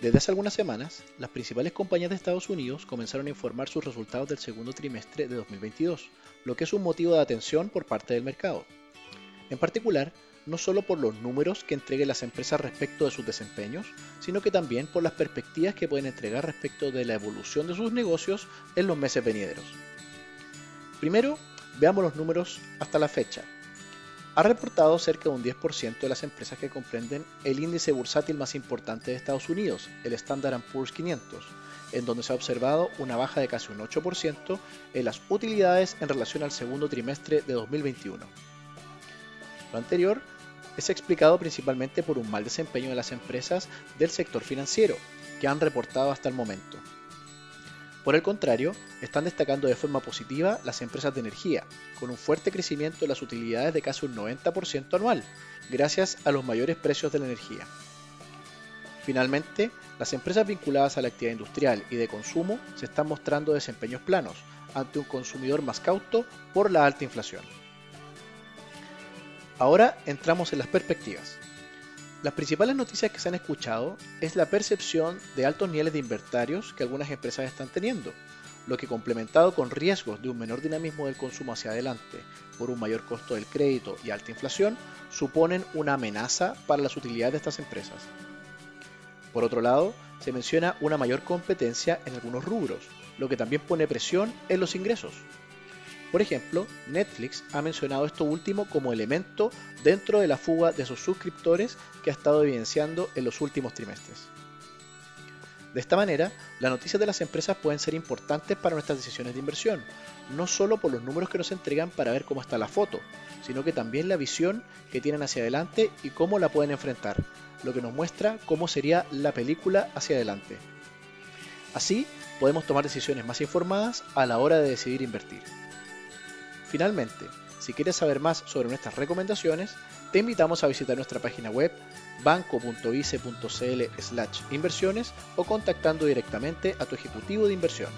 Desde hace algunas semanas, las principales compañías de Estados Unidos comenzaron a informar sus resultados del segundo trimestre de 2022, lo que es un motivo de atención por parte del mercado. En particular, no solo por los números que entreguen las empresas respecto de sus desempeños, sino que también por las perspectivas que pueden entregar respecto de la evolución de sus negocios en los meses venideros. Primero, veamos los números hasta la fecha ha reportado cerca de un 10% de las empresas que comprenden el índice bursátil más importante de Estados Unidos, el Standard Poor's 500, en donde se ha observado una baja de casi un 8% en las utilidades en relación al segundo trimestre de 2021. Lo anterior es explicado principalmente por un mal desempeño de las empresas del sector financiero, que han reportado hasta el momento. Por el contrario, están destacando de forma positiva las empresas de energía, con un fuerte crecimiento de las utilidades de casi un 90% anual, gracias a los mayores precios de la energía. Finalmente, las empresas vinculadas a la actividad industrial y de consumo se están mostrando desempeños planos ante un consumidor más cauto por la alta inflación. Ahora entramos en las perspectivas. Las principales noticias que se han escuchado es la percepción de altos niveles de inventarios que algunas empresas están teniendo, lo que complementado con riesgos de un menor dinamismo del consumo hacia adelante por un mayor costo del crédito y alta inflación, suponen una amenaza para las utilidades de estas empresas. Por otro lado, se menciona una mayor competencia en algunos rubros, lo que también pone presión en los ingresos, por ejemplo, Netflix ha mencionado esto último como elemento dentro de la fuga de sus suscriptores que ha estado evidenciando en los últimos trimestres. De esta manera, las noticias de las empresas pueden ser importantes para nuestras decisiones de inversión, no solo por los números que nos entregan para ver cómo está la foto, sino que también la visión que tienen hacia adelante y cómo la pueden enfrentar, lo que nos muestra cómo sería la película hacia adelante. Así, podemos tomar decisiones más informadas a la hora de decidir invertir. Finalmente, si quieres saber más sobre nuestras recomendaciones, te invitamos a visitar nuestra página web banco.vice.cl inversiones o contactando directamente a tu ejecutivo de inversión.